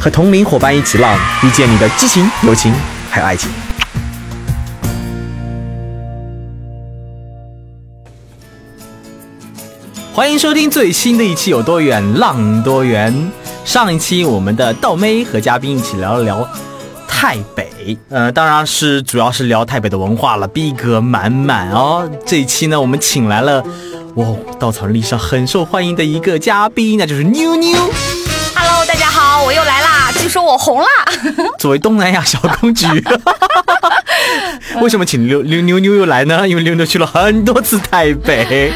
和同龄伙伴一起浪，遇见你的激情、友情还有爱情。欢迎收听最新的一期《有多远浪多远》。上一期我们的稻妹和嘉宾一起聊了聊太北，呃，当然是主要是聊太北的文化了，逼格满满哦。这一期呢，我们请来了哇，稻草人历史上很受欢迎的一个嘉宾，那就是妞妞。说我红了，作为东南亚小公举，为什么请妞妞妞妞又来呢？因为妞妞去了很多次台北，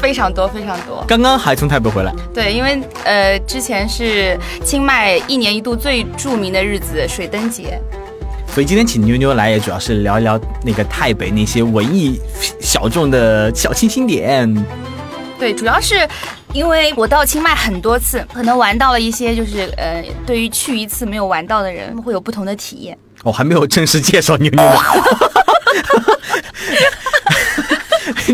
非常多非常多。刚刚还从台北回来。对，因为呃，之前是清迈一年一度最著名的日子水灯节，所以今天请妞妞来，也主要是聊一聊那个台北那些文艺小众的小清新点。对，主要是因为我到清迈很多次，可能玩到了一些就是呃，对于去一次没有玩到的人会有不同的体验。我、还没有正式介绍妞妞呢。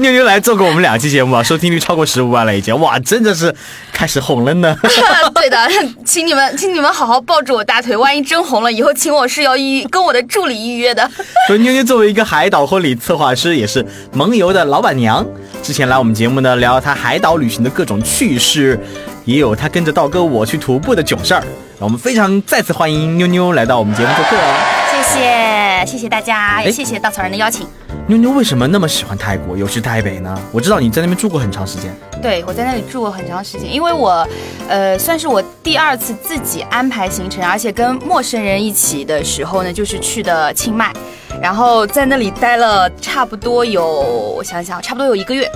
妞妞来做过我们两期节目啊，收听率超过十五万了，已经哇，真的是开始红了呢。对的，请你们，请你们好好抱住我大腿，万一真红了，以后请我是要预跟我的助理预约的。所以妞妞作为一个海岛婚礼策划师，也是萌游的老板娘，之前来我们节目呢聊她海岛旅行的各种趣事，也有她跟着道哥我去徒步的囧事儿。我们非常再次欢迎妞妞来到我们节目做客哦。谢谢，谢谢大家，哎也谢谢稻草人的邀请。妞妞为什么那么喜欢泰国，尤其台北呢？我知道你在那边住过很长时间。对，我在那里住过很长时间，因为我，呃，算是我第二次自己安排行程，而且跟陌生人一起的时候呢，就是去的清迈，然后在那里待了差不多有，我想想，差不多有一个月。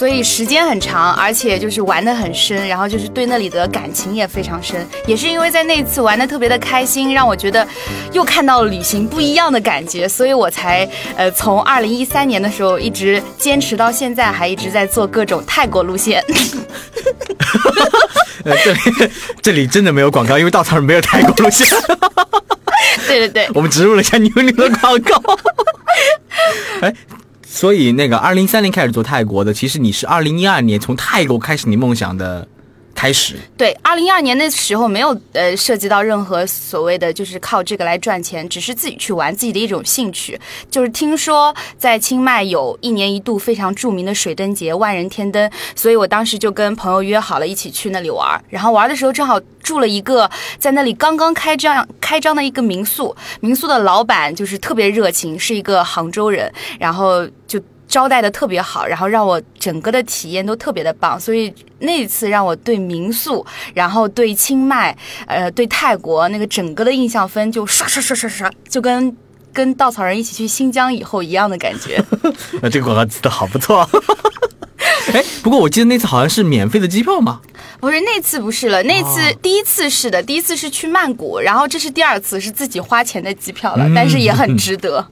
所以时间很长，而且就是玩得很深，然后就是对那里的感情也非常深。也是因为在那次玩得特别的开心，让我觉得又看到了旅行不一样的感觉，所以我才呃从二零一三年的时候一直坚持到现在，还一直在做各种泰国路线。呃，这里 这里真的没有广告，因为稻草人没有泰国路线，对 对对，我们植入了一下妞妞的广告。哎，所以那个二零三零开始做泰国的，其实你是二零一二年从泰国开始你梦想的开始。对，二零一二年那时候没有呃涉及到任何所谓的就是靠这个来赚钱，只是自己去玩自己的一种兴趣。就是听说在清迈有一年一度非常著名的水灯节万人天灯，所以我当时就跟朋友约好了一起去那里玩。然后玩的时候正好住了一个在那里刚刚开张开张的一个民宿，民宿的老板就是特别热情，是一个杭州人，然后就。招待的特别好，然后让我整个的体验都特别的棒，所以那一次让我对民宿，然后对清迈，呃，对泰国那个整个的印象分就刷刷刷刷刷，就跟跟稻草人一起去新疆以后一样的感觉。那，这个广告词的好不错。哎，不过我记得那次好像是免费的机票吗。不是那次不是了，那次、哦第一次是的，第一次是去曼谷，然后这是第二次是自己花钱的机票了，嗯但是也很 值得。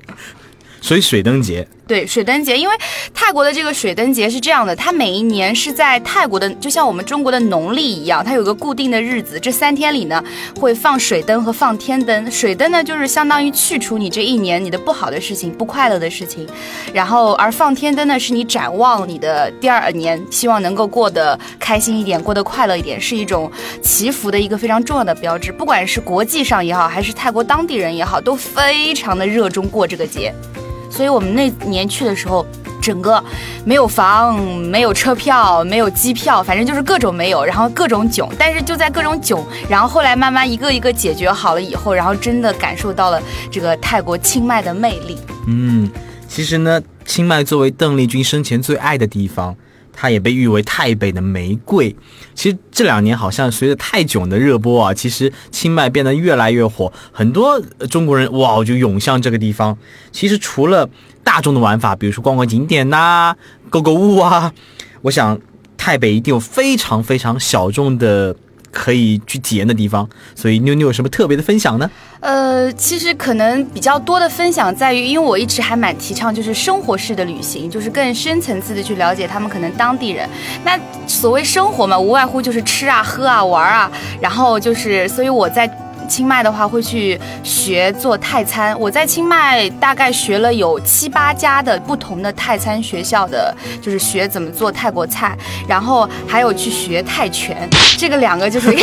所以水灯节，对水灯节，因为泰国的这个水灯节是这样的，它每一年是在泰国的，就像我们中国的农历一样，它有个固定的日子，这三天里呢会放水灯和放天灯。水灯呢就是相当于去除你这一年你的不好的事情、不快乐的事情，然后而放天灯呢是你展望你的第二年，希望能够过得开心一点，过得快乐一点，是一种祈福的一个非常重要的标志。不管是国际上也好，还是泰国当地人也好，都非常的热衷过这个节。所以我们那年去的时候，整个没有房、没有车票、没有机票，反正就是各种没有，然后各种囧。但是就在各种囧，然后后来慢慢一个一个解决好了以后，然后真的感受到了这个泰国清迈的魅力。嗯，其实呢，清迈作为邓丽君生前最爱的地方，它也被誉为泰北的玫瑰。其实这两年好像随着泰囧的热播啊，其实清迈变得越来越火，很多中国人哇就涌向这个地方。其实除了大众的玩法，比如说逛逛景点呐、购购物啊，我想泰北一定有非常非常小众的可以去体验的地方。所以妞妞有什么特别的分享呢？呃，其实可能比较多的分享在于，因为我一直还蛮提倡就是生活式的旅行，就是更深层次的去了解他们可能当地人。那所谓生活嘛，无外乎就是吃啊、喝啊、玩啊，然后就是，所以我在。清迈的话会去学做泰餐，我在清迈大概学了有七八家的不同的泰餐学校的，就是学怎么做泰国菜，然后还有去学泰拳，这个两个就是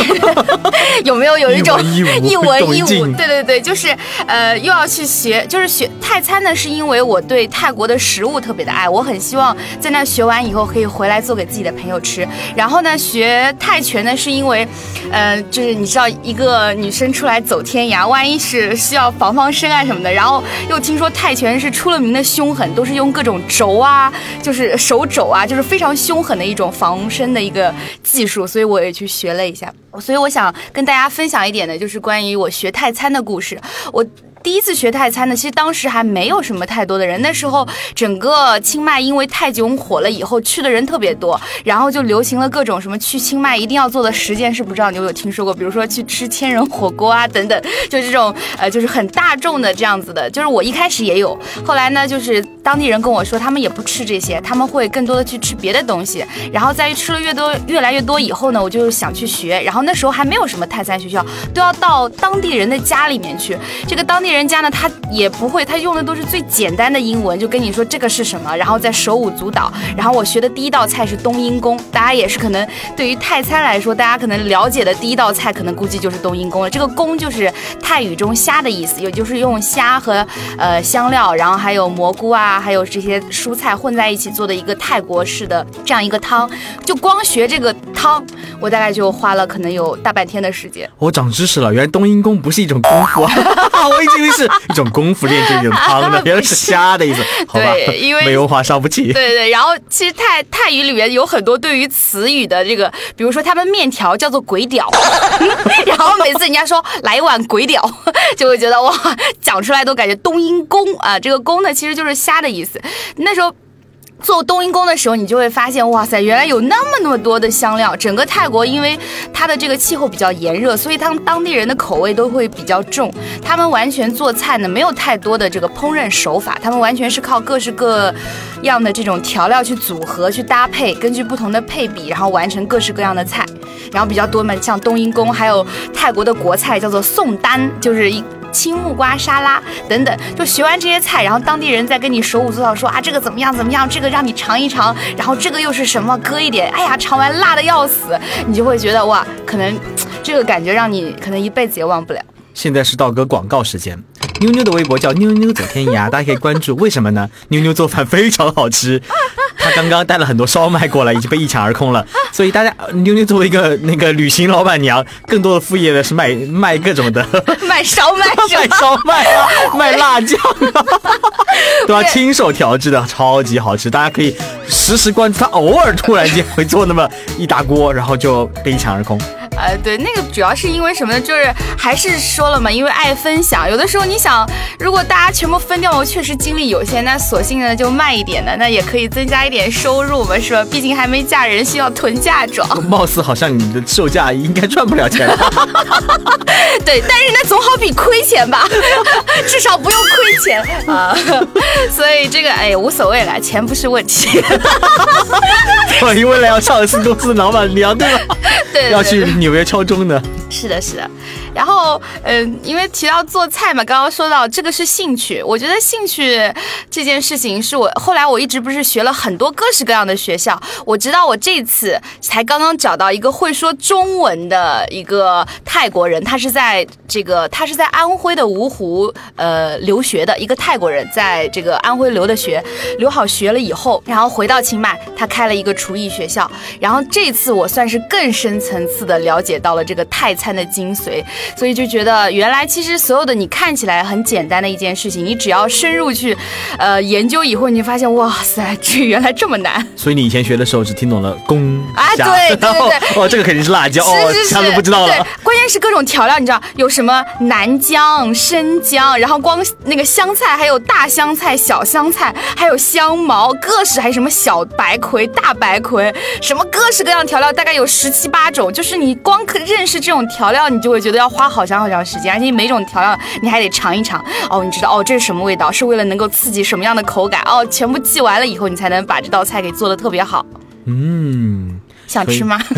有没有有一种一文一武？对对对，就是呃又要去学，就是学泰餐呢，是因为我对泰国的食物特别的爱，我很希望在那学完以后可以回来做给自己的朋友吃。然后呢，学泰拳呢，是因为，呃，就是你知道一个女生。出来走天涯，万一是需要防防身啊什么的，然后又听说泰拳是出了名的凶狠，都是用各种肘啊，就是手肘啊，就是非常凶狠的一种防身的一个技术，所以我也去学了一下。所以我想跟大家分享一点的，就是关于我学泰餐的故事。我。第一次学泰餐呢，其实当时还没有什么太多的人。那时候整个清迈因为泰囧火了以后，去的人特别多，然后就流行了各种什么去清迈一定要做的十件事，不知道你有没有听说过？比如说去吃千人火锅啊等等，就这种呃就是很大众的这样子的。就是我一开始也有，后来呢就是当地人跟我说他们也不吃这些，他们会更多的去吃别的东西。然后在吃了越多越来越多以后呢，我就想去学。然后那时候还没有什么泰餐学校，都要到当地人的家里面去。这个当地。人家呢，他也不会，他用的都是最简单的英文，就跟你说这个是什么，然后再手舞足蹈。然后我学的第一道菜是冬阴功，大家也是可能对于泰餐来说，大家可能了解的第一道菜，可能估计就是冬阴功了。这个功就是泰语中虾的意思，也就是用虾和呃香料，然后还有蘑菇啊，还有这些蔬菜混在一起做的一个泰国式的这样一个汤。就光学这个汤，我大概就花了可能有大半天的时间。我长知识了，原来冬阴功不是一种功夫啊！我已经。是一种功夫练这种汤的，原来是虾的意思，好吧？因为没文化伤不起。对对，然后其实泰泰语里面有很多对于词语的这个，比如说他们面条叫做鬼屌，然后每次人家说来一碗鬼屌，就会觉得哇，讲出来都感觉冬阴功啊，这个功呢其实就是虾的意思。那时候。做冬阴功的时候，你就会发现，哇塞，原来有那么那么多的香料。整个泰国因为它的这个气候比较炎热，所以他们当地人的口味都会比较重。他们完全做菜呢，没有太多的这个烹饪手法，他们完全是靠各式各样的这种调料去组合、去搭配，根据不同的配比，然后完成各式各样的菜。然后比较多嘛，像冬阴功，还有泰国的国菜叫做宋丹，就是一。青木瓜沙拉等等，就学完这些菜，然后当地人再跟你手舞足蹈说啊，这个怎么样怎么样，这个让你尝一尝，然后这个又是什么，搁一点，哎呀，尝完辣的要死，你就会觉得哇，可能这个感觉让你可能一辈子也忘不了。现在是道哥广告时间，妞妞的微博叫妞妞走天涯，大家可以关注。为什么呢？妞妞做饭非常好吃。她刚刚带了很多烧麦过来，已经被一抢而空了。所以大家，妞妞作为一个那个旅行老板娘，更多的副业呢是卖卖各种的，卖烧麦，卖烧麦啊，卖辣酱啊，对吧？亲手调制的，超级好吃。大家可以实时关注她，偶尔突然间会做那么一大锅，然后就被一抢而空。呃，对，那个主要是因为什么呢？就是还是说了嘛，因为爱分享。有的时候你想，如果大家全部分掉，确实精力有限，那索性呢就卖一点的，那也可以增加一点收入嘛，是吧？毕竟还没嫁人，需要囤嫁妆。貌似好像你的售价应该赚不了钱。对，但是那总好比亏钱吧，至少不用亏钱 啊。所以这个哎无所谓了，钱不是问题。我因为了要上市公司老板娘，对吧？对，要去有没有敲钟的。是的，是的。然后，嗯，因为提到做菜嘛，刚刚说到这个是兴趣。我觉得兴趣这件事情是我后来我一直不是学了很多各式各样的学校。我知道我这次才刚刚找到一个会说中文的一个泰国人，他是在这个他是在安徽的芜湖呃留学的一个泰国人，在这个安徽留的学，留好学了以后，然后回到清迈，他开了一个厨艺学校。然后这次我算是更深层次的了解到了这个泰餐的精髓。所以就觉得原来其实所有的你看起来很简单的一件事情，你只要深入去，呃，研究以后，你就发现哇塞，这原来这么难。所以你以前学的时候只听懂了公啊对对对对 哦，这个肯定是辣椒，哦，是是是，其他都不知道对了。，关键是各种调料，你知道有什么南姜、生姜，然后光那个香菜，还有大香菜、小香菜，还有香茅，各式还有什么小白葵、大白葵，什么各式各样的调料，大概有十七八种。就是你光可认识这种调料，你就会觉得要花好长好长时间，而且每种调料你还得尝一尝。哦，你知道哦，这是什么味道？是为了能够刺激什么样的口感？哦，全部记完了以后，你才能把这道菜给做的特别好。嗯，想吃吗？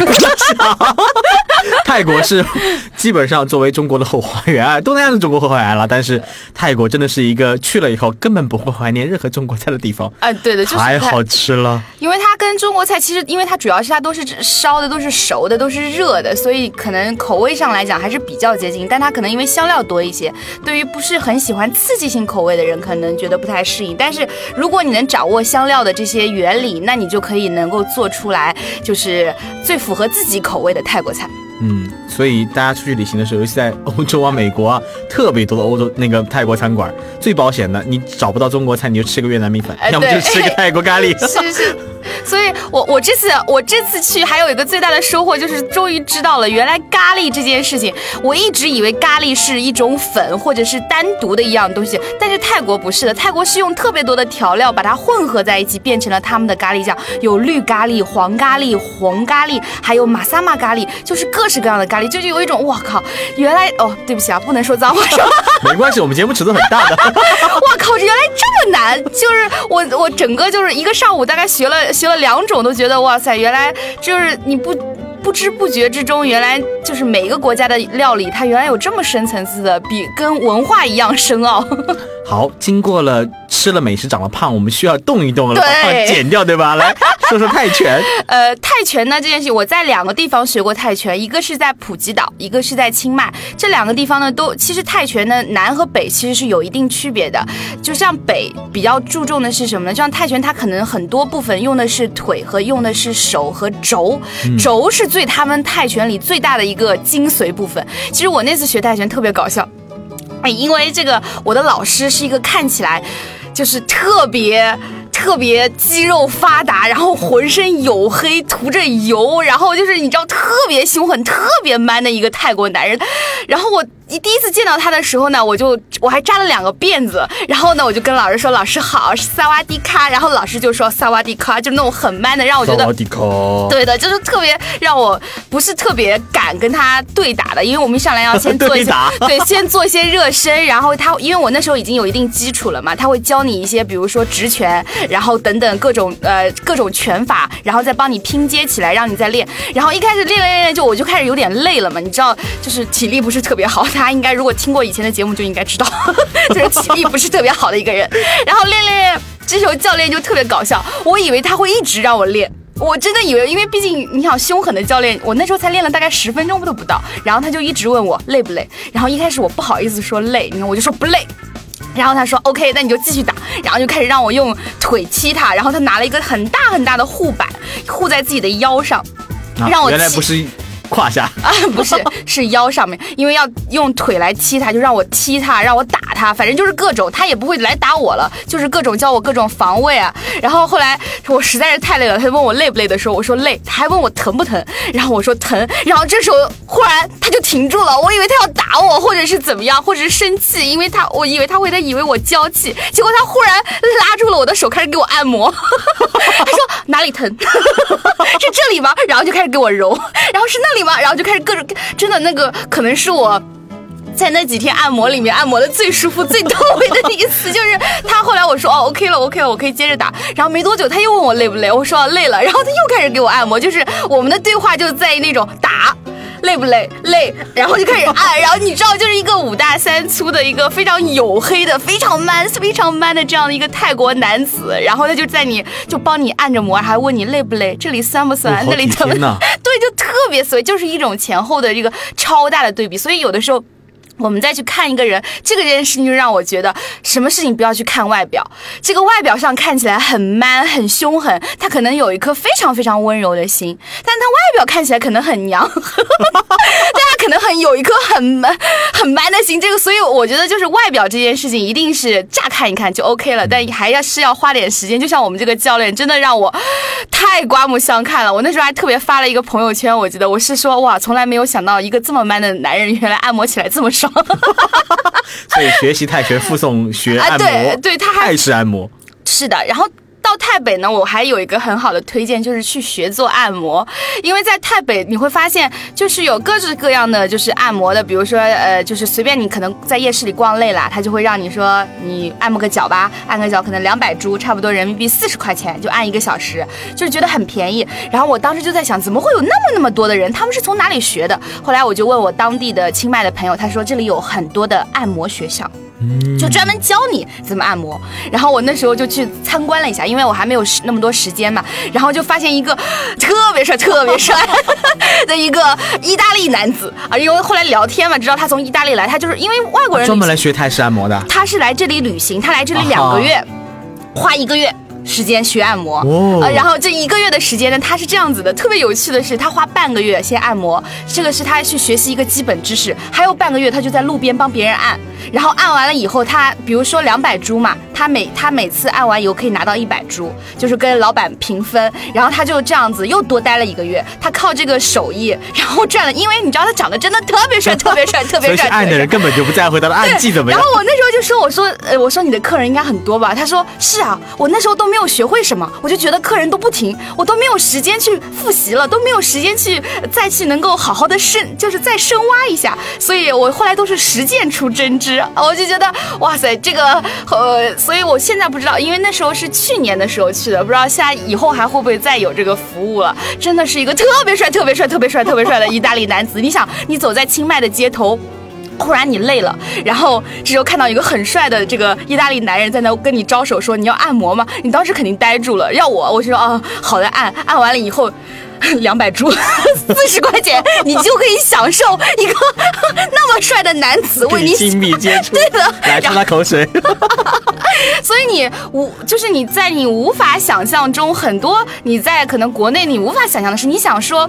泰国是 基本上作为中国的后花园啊，东南亚是中国后花园了，但是泰国真的是一个去了以后根本不会怀念任何中国菜的地方，啊，对的，就是太好吃了。因为它跟中国菜其实，因为它主要是它都是烧的，都是熟的，都是热的，所以可能口味上来讲还是比较接近。但它可能因为香料多一些，对于不是很喜欢刺激性口味的人，可能觉得不太适应。但是如果你能掌握香料的这些原理，那你就可以能够做出来，就是最符合自己口味的泰国菜。嗯，所以大家出去旅行的时候，尤其在欧洲啊、美国啊，特别多的欧洲那个泰国餐馆，最保险的，你找不到中国菜，你就吃个越南米粉，哎要么就吃个泰国咖喱。是 是，所以我我这次我这次去还有一个最大的收获就是终于知道了，原来咖喱这件事情，我一直以为咖喱是一种粉或者是单独的一样东西，但是泰国不是的，泰国是用特别多的调料把它混合在一起，变成了他们的咖喱酱，有绿咖喱、黄咖喱、红咖喱，还有马萨玛咖喱，就是各式各样的咖喱，就是有一种我靠，原来哦，对不起啊，不能说脏话，说。没关系，我们节目尺度很大的。我靠！这原来这么难，就是我我整个就是一个上午，大概学了学了两种，都觉得哇塞，原来就是你不。不知不觉之中，原来就是每一个国家的料理，它原来有这么深层次的，比跟文化一样深奥。好，经过了吃了美食长了胖，我们需要动一动了，把胖减掉，对吧？来说说泰拳。呃，泰拳呢这件事情，我在两个地方学过泰拳，一个是在普吉岛，一个是在清迈。这两个地方呢，都其实泰拳呢南和北其实是有一定区别的。就像北比较注重的是什么呢？就像泰拳，它可能很多部分用的是腿和用的是手和肘，肘是最他们泰拳里最大的一个精髓部分。其实我那次学泰拳特别搞笑。哎，因为这个我的老师是一个看起来就是特别特别肌肉发达，然后浑身黝黑，涂着油，然后就是你知道特别凶狠、特别 man 的一个泰国男人。然后我一第一次见到他的时候呢，我就我还扎了两个辫子，然后呢我就跟老师说：“老师好，是萨瓦迪卡。”然后老师就说：“萨瓦迪卡”，就那种很 man 的，让我觉得萨瓦迪卡。对的，就是特别让我不是特别敢跟他对打的，因为我们一上来要先做一些 对打 对，先做一些热身，然后他因为我那时候已经有一定基础了嘛，他会教你一些，比如说直拳，然后等等各种呃各种拳法，然后再帮你拼接起来，让你再练。然后一开始练练练练，就我就开始有点累了嘛，你知道，就是体力不是特别好，大家应该如果听过以前的节目就应该知道，就是体力不是特别好的一个人。然后练练练，这时候教练就特别搞笑，我以为他会一直让我练。我真的以为，因为毕竟你想凶狠的教练，我那时候才练了大概十分钟都不到，然后他就一直问我累不累，然后一开始我不好意思说累，你看我就说不累。然后他说 OK，那你就继续打，然后就开始让我用腿踢他，然后他拿了一个很大很大的护板护在自己的腰上，啊让我踢原来不是胯下，啊，不是，是腰上面，因为要用腿来踢他，就让我踢他，让我打他，反正就是各种，他也不会来打我了，就是各种教我各种防卫啊。然后后来我实在是太累了，他就问我累不累的时候，我说累，他还问我疼不疼，然后我说疼，然后这时候忽然就停住了，我以为他要打我，或者是怎么样，或者是生气，因为他我以为他会，他以为我娇气，结果他忽然拉住了我的手，开始给我按摩，他说哪里疼？是这里吗？然后就开始给我揉，然后是那里吗？然后就开始各种，真的那个可能是我。在那几天按摩里面按摩的最舒服、最到位的一次，就是他后来我说哦 OK 了 OK 了，我可以接着打。然后没多久他又问我累不累，我说、累了，然后他又开始给我按摩，就是我们的对话就在于那种打。累不累？累，然后就开始按，然后你知道，就是一个五大三粗的一个非常黝黑的、非常 man、非常 man 的这样的一个泰国男子，然后他就在你就帮你按着摩，还问你累不累，这里酸不酸，那里疼不疼对，就特别酸，就是一种前后的这个超大的对比，所以有的时候。我们再去看一个人，这个件事情就让我觉得，什么事情不要去看外表。这个外表上看起来很 man 很凶狠，他可能有一颗非常非常温柔的心，但他外表看起来可能很娘，但他可能很有一颗很 man 很 man 的心。这个，所以我觉得就是外表这件事情，一定是乍看一看就 OK 了，但还要是要花点时间。就像我们这个教练，真的让我太刮目相看了。我那时候还特别发了一个朋友圈，我记得我是说，哇，从来没有想到一个这么 man 的男人，原来按摩起来这么爽。所以学习泰拳附送学按摩，对对，他还是按摩是的，然后。到泰北呢，我还有一个很好的推荐，就是去学做按摩。因为在泰北，你会发现就是有各式各样的就是按摩的，比如说呃，就是随便你可能在夜市里逛累了，他就会让你说你按摩个脚吧，按个脚可能两百铢，差不多人民币四十块钱就按一个小时，就是觉得很便宜。然后我当时就在想，怎么会有那么那么多的人？他们是从哪里学的？后来我就问我当地的清迈的朋友，他说这里有很多的按摩学校。就专门教你怎么按摩，然后我那时候就去参观了一下，因为我还没有那么多时间嘛，然后就发现一个特别帅、特别帅 的一个意大利男子。啊，因为后来聊天嘛，知道他从意大利来，他就是因为外国人专门来学泰式按摩的，他是来这里旅行，他来这里两个月，花一个月。时间学按摩，呃，然后这一个月的时间呢，他是这样子的，特别有趣的是，他花半个月先按摩，这个是他去学习一个基本知识，还有半个月他就在路边帮别人按，然后按完了以后，他比如说两百株嘛，他每他每次按完以后可以拿到一百株，就是跟老板平分，然后他就这样子又多待了一个月，他靠这个手艺，然后赚了，因为你知道他长得真的特别帅，特别帅，特别帅，按的人根本就不在乎他的按技怎么样。然后我那时候就说，我说，呃，我说你的客人应该很多吧？他说是啊，我那时候都没有。没有学会什么，我就觉得客人都不停，我都没有时间去复习了，都没有时间去再去能够好好的深，就是再深挖一下。所以我后来都是实践出真知，我就觉得哇塞，这个呃，所以我现在不知道，因为那时候是去年的时候去的，不知道现在以后还会不会再有这个服务了。真的是一个特别帅、特别帅、特别帅、特别帅的意大利男子。你想，你走在清迈的街头。忽然你累了，然后这时候看到一个很帅的这个意大利男人在那跟你招手说你要按摩吗？你当时肯定呆住了。要我，我就说啊，好的，按按完了以后，两百铢，四十块钱，你就可以享受一个 那么帅的男子为你亲密接触，对的，来擦他口水。所以你无就是你在你无法想象中很多你在可能国内你无法想象的是，你想说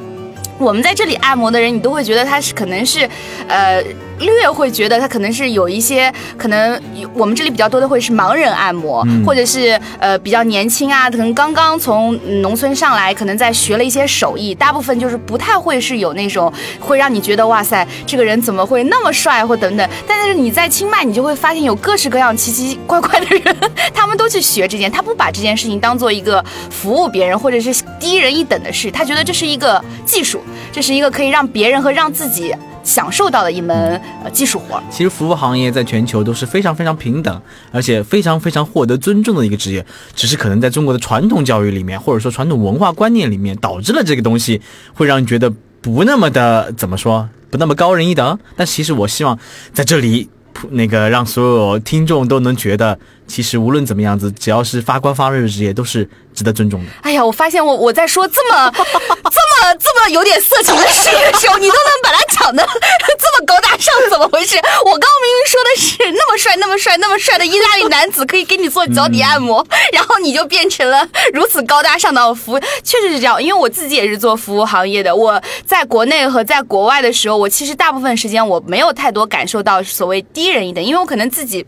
我们在这里按摩的人，你都会觉得他是可能是呃。略会觉得他可能是有一些可能，我们这里比较多的会是盲人按摩，或者是呃比较年轻啊，可能刚刚从农村上来，可能在学了一些手艺，大部分就是不太会是有那种会让你觉得哇塞，这个人怎么会那么帅或等等。但是你在清迈，你就会发现有各式各样奇奇怪怪的人，他们都去学这件，他不把这件事情当做一个服务别人或者是低人一等的事，他觉得这是一个技术，这是一个可以让别人和让自己。享受到的一门呃技术活。其实服务行业在全球都是非常非常平等，而且非常非常获得尊重的一个职业。只是可能在中国的传统教育里面，或者说传统文化观念里面，导致了这个东西会让你觉得不那么的怎么说，不那么高人一等。但其实我希望在这里。那个让所有听众都能觉得，其实无论怎么样子，只要是发光发热的职业，都是值得尊重的。哎呀，我发现我我在说这么 这么这么有点色情的事情的时候，你都能把它讲的这么高大上，怎么回事？我刚明明说的是那么帅、那么帅、那么帅的意大利男子可以给你做脚底按摩，然后你就变成了如此高大上的服务。确实是这样，因为我自己也是做服务行业的。我在国内和在国外的时候，我其实大部分时间我没有太多感受到所谓低。人一等，因为我可能自己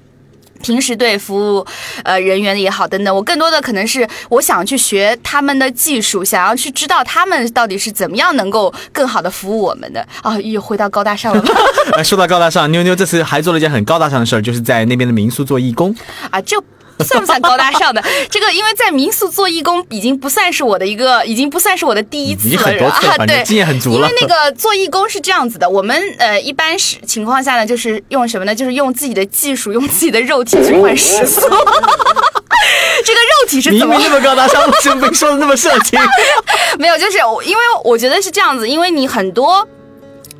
平时对服务呃人员也好等等，我更多的可能是我想去学他们的技术，想要去知道他们到底是怎么样能够更好的服务我们的啊。又回到高大上了。说到高大上，妞妞这次还做了一件很高大上的事儿，就是在那边的民宿做义工啊。就。算不算高大上的？这个因为在民宿做义工已经不算是我的一个，已经不算是我的第一次了啊。对，经验很足了。因为那个做义工是这样子的，我们呃一般是情况下呢，就是用什么呢？就是用自己的技术，用自己的肉体去换食宿。这个肉体是怎么那么高大上？为什么说的那么色情？没有，就是因为我觉得是这样子，因为你很多。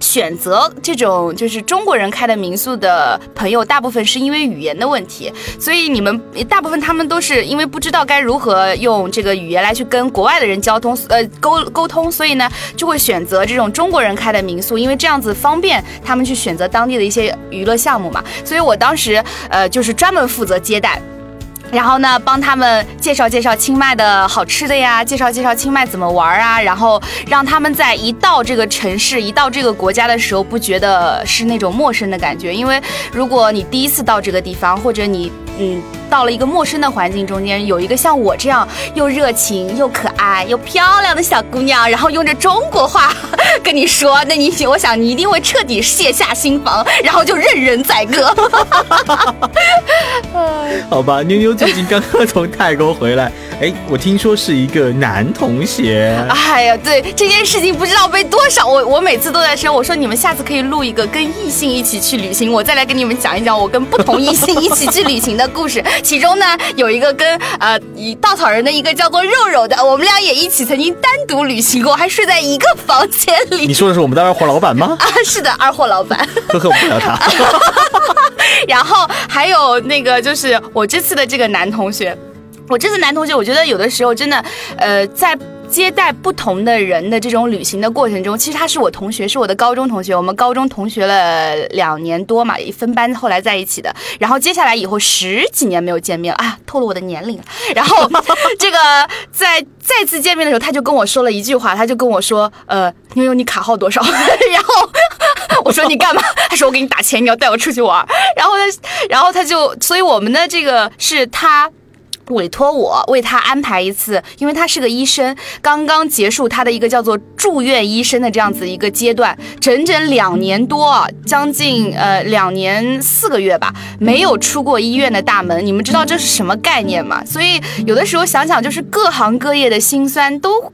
选择这种就是中国人开的民宿的朋友，大部分是因为语言的问题，所以你们大部分他们都是因为不知道该如何用这个语言来去跟国外的人交通，呃，沟沟通，所以呢就会选择这种中国人开的民宿，因为这样子方便他们去选择当地的一些娱乐项目嘛。所以我当时呃就是专门负责接待。然后呢，帮他们介绍介绍清迈的好吃的呀，介绍介绍清迈怎么玩啊，然后让他们在一到这个城市、一到这个国家的时候，不觉得是那种陌生的感觉。因为如果你第一次到这个地方，或者你嗯。到了一个陌生的环境中间，有一个像我这样又热情又可爱又漂亮的小姑娘，然后用着中国话跟你说，那你我想你一定会彻底卸下心防，然后就任人宰割。好吧，妞妞最近刚刚从泰国回来，哎，我听说是一个男同学。哎呀，对这件事情不知道被多少，我我每次都在说，我说你们下次可以录一个跟异性一起去旅行，我再来跟你们讲一讲我跟不同异性一起去旅行的故事。其中呢，有一个跟呃以稻草人的一个叫做肉肉的，我们俩也一起曾经单独旅行过，还睡在一个房间里。你说的是我们的二货老板吗？啊，是的，二货老板。呵呵，我不聊他。然后还有那个就是我这次的这个男同学，我这次男同学，我觉得有的时候真的，呃，在。接待不同的人的这种旅行的过程中，其实他是我同学，是我的高中同学。我们高中同学了两年多嘛，一分班，后来在一起的。然后接下来以后十几年没有见面了啊，透露我的年龄了。然后 这个在再次见面的时候，他就跟我说了一句话，他就跟我说：“呃，妞妞，你卡号多少？” 然后我说：“你干嘛？”他说：“我给你打钱，你要带我出去玩。”然后他，然后他就，所以我们的这个是他。委托我为他安排一次，因为他是个医生，刚刚结束他的一个叫做住院医生的这样子一个阶段，整整两年多，将近呃两年四个月吧，没有出过医院的大门。你们知道这是什么概念吗？所以有的时候想想，就是各行各业的辛酸都。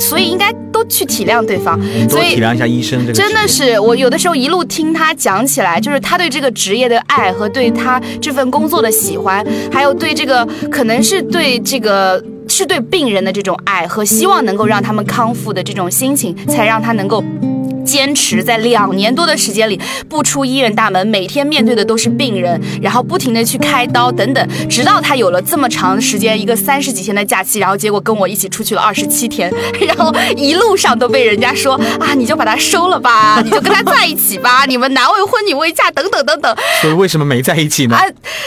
所以应该都去体谅对方，所以体谅一下医生。这个真的是我有的时候一路听他讲起来，就是他对这个职业的爱和对他这份工作的喜欢，还有对这个可能是对这个是对病人的这种爱和希望能够让他们康复的这种心情，才让他能够。坚持在两年多的时间里不出医院大门，每天面对的都是病人，然后不停的去开刀等等，直到他有了这么长时间，一个三十几天的假期，然后结果跟我一起出去了二十七天，然后一路上都被人家说啊，你就把他收了吧，你就跟他在一起吧，你们男未婚女未嫁等等等等。所以为什么没在一起呢？啊，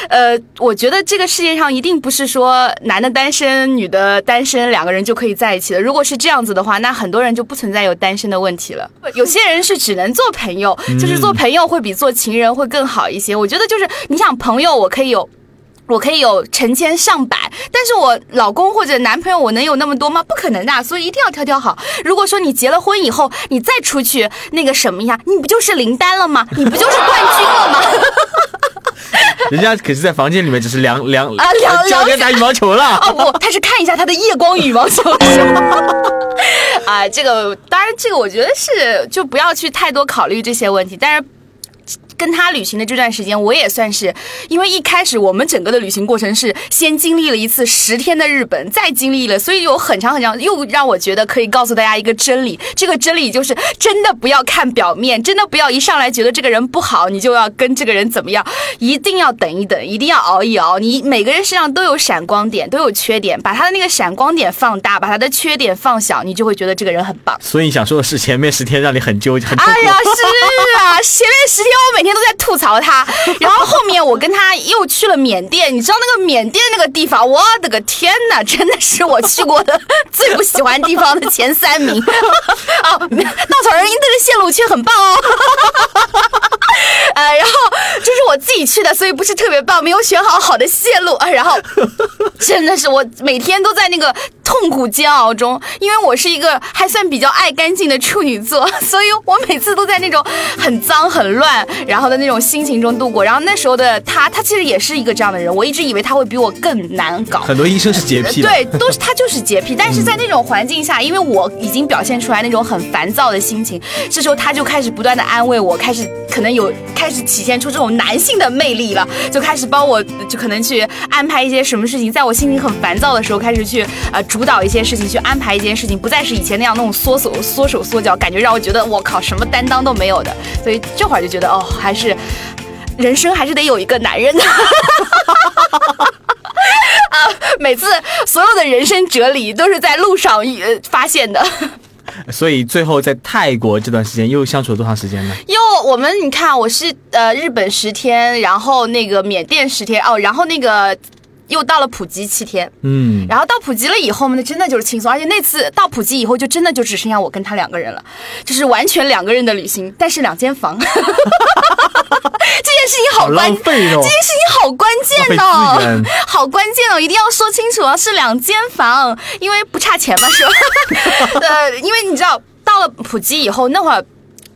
呃，我觉得这个世界上一定不是说男的单身，女的单身，两个人就可以在一起的。如果是这样子的话，那很多人就不存在有单身的问题了。有。有些人是只能做朋友，就是做朋友会比做情人会更好一些。我觉得就是你想朋友，我可以有，我可以有成千上百，但是我老公或者男朋友，我能有那么多吗？不可能的，所以一定要挑挑好。如果说你结了婚以后，你再出去那个什么呀，你不就是林丹了吗？你不就是冠军了吗？人家可是在房间里面只是量 量啊量教人打羽毛球了。哦不，他是看一下他的夜光羽毛球是吗？啊，这个当然，这个我觉得是就不要去太多考虑这些问题，但是。跟他旅行的这段时间，我也算是，因为一开始我们整个的旅行过程是先经历了一次十天的日本，再经历了，所以有很长很长，又让我觉得可以告诉大家一个真理，这个真理就是真的不要看表面，真的不要一上来觉得这个人不好，你就要跟这个人怎么样，一定要等一等，一定要熬一熬。你每个人身上都有闪光点，都有缺点，把他的那个闪光点放大，把他的缺点放小，你就会觉得这个人很棒。所以你想说的是前面十天让你很纠结，很哎呀，是啊，前面十天我每天都在吐槽他，然后后面我跟他又去了缅甸，你知道那个缅甸那个地方，我的个天哪，真的是我去过的最不喜欢地方的前三名。哦，稻草人那个线路却很棒哦。呃，然后这是我自己去的，所以不是特别棒，没有选好好的线路啊。然后真的是我每天都在那个痛苦煎熬中，因为我是一个还算比较爱干净的处女座，所以我每次都在那种很脏很乱，然后的那种心情中度过。然后那时候的他，他其实也是一个这样的人，我一直以为他会比我更难搞。很多医生是洁癖，对，都是他就是洁癖。但是在那种环境下，因为我已经表现出来那种很烦躁的心情，这时候他就开始不断的安慰我，开始可能有。开始体现出这种男性的魅力了，就开始帮我，就可能去安排一些什么事情，在我心情很烦躁的时候，开始去呃主主导一些事情，去安排一件事情，不再是以前那样那种缩手缩手缩脚，感觉让我觉得我靠什么担当都没有的。所以这会儿就觉得哦，还是人生还是得有一个男人的。啊，每次所有的人生哲理都是在路上呃发现的。所以最后在泰国这段时间又相处了多长时间呢？又我们你看，我是呃日本十天，然后那个缅甸十天哦，然后那个又到了普吉七天，嗯，然后到普吉了以后呢，真的就是轻松，而且那次到普吉以后，就真的就只剩下我跟他两个人了，就是完全两个人的旅行，但是两间房，这件事情好浪费哦。这件事情好关键哦，好关键哦，一定要说清楚啊，是两间房，因为不差钱嘛，是吧？呃，因为你知道到了普吉以后，那会儿。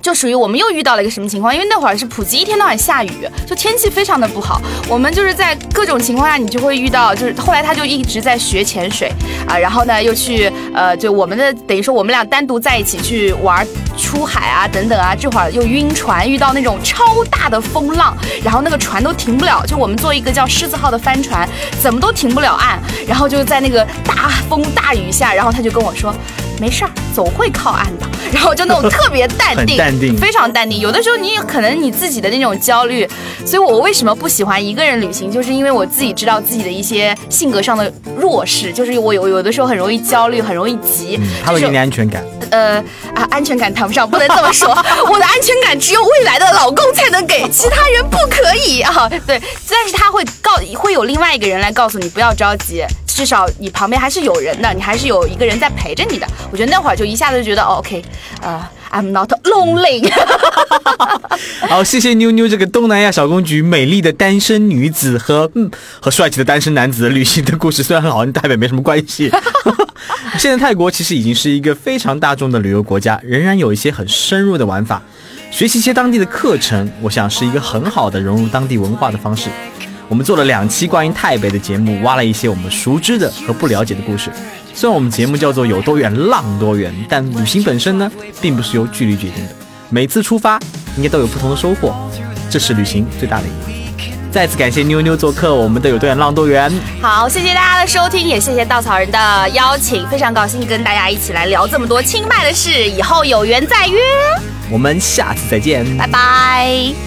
就属于我们又遇到了一个什么情况？因为那会儿是普吉一天到晚下雨，就天气非常的不好。我们就是在各种情况下，你就会遇到，就是后来他就一直在学潜水啊，然后呢又去呃，就我们的等于说我们俩单独在一起去玩出海啊等等啊，这会儿又晕船，遇到那种超大的风浪，然后那个船都停不了，就我们坐一个叫狮子号的帆船，怎么都停不了岸，然后就在那个大风大雨下，然后他就跟我说。没事儿，总会靠岸的。然后就那种特别淡定，淡定非常淡定。有的时候你可能你自己的那种焦虑，所以我为什么不喜欢一个人旅行，就是因为我自己知道自己的一些性格上的弱势，就是我有有的时候很容易焦虑，很容易急。就是他会给你安全感。呃啊，安全感谈不上，不能这么说。我的安全感只有未来的老公才能给，其他人不可以啊。对，但是他会告，会有另外一个人来告诉你不要着急，至少你旁边还是有人的，你还是有一个人在陪着你的。我觉得那会儿就一下子就觉得、哦、，OK，呃，I'm not lonely。好，谢谢妞妞这个东南亚小公举美丽的单身女子和嗯和帅气的单身男子旅行的故事，虽然很好，跟台北没什么关系。现在泰国其实已经是一个非常大众的旅游国家，仍然有一些很深入的玩法，学习一些当地的课程，我想是一个很好的融入当地文化的方式。我们做了两期关于泰北的节目，挖了一些我们熟知的和不了解的故事。虽然我们节目叫做有多远浪多远，但旅行本身呢，并不是由距离决定的。每次出发应该都有不同的收获，这是旅行最大的意义。再次感谢妞妞做客我们的有多远浪多远。好，谢谢大家的收听，也谢谢稻草人的邀请，非常高兴跟大家一起来聊这么多清迈的事，以后有缘再约，我们下次再见，拜拜。